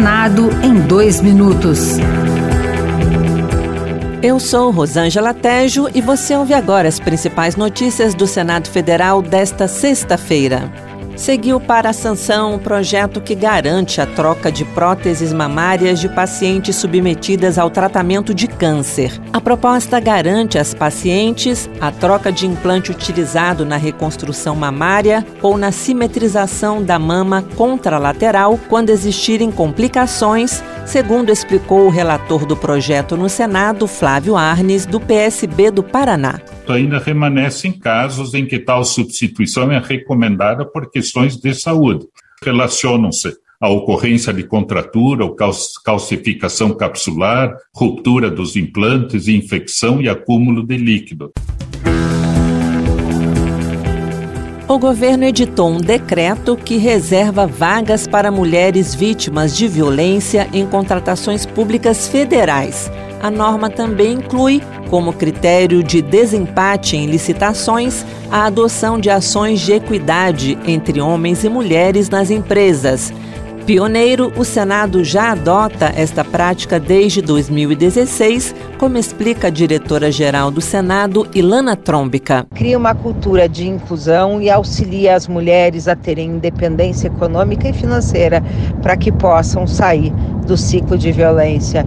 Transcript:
Senado em dois minutos. Eu sou Rosângela Tejo e você ouve agora as principais notícias do Senado Federal desta sexta-feira seguiu para a sanção um projeto que garante a troca de próteses mamárias de pacientes submetidas ao tratamento de câncer. A proposta garante às pacientes a troca de implante utilizado na reconstrução mamária ou na simetrização da mama contralateral quando existirem complicações, segundo explicou o relator do projeto no Senado, Flávio Arnes, do PSB do Paraná ainda remanescem casos em que tal substituição é recomendada por questões de saúde. Relacionam-se à ocorrência de contratura ou calcificação capsular, ruptura dos implantes, infecção e acúmulo de líquido. O governo editou um decreto que reserva vagas para mulheres vítimas de violência em contratações públicas federais. A norma também inclui, como critério de desempate em licitações, a adoção de ações de equidade entre homens e mulheres nas empresas. Pioneiro, o Senado já adota esta prática desde 2016, como explica a diretora-geral do Senado, Ilana Trombica. Cria uma cultura de inclusão e auxilia as mulheres a terem independência econômica e financeira para que possam sair do ciclo de violência.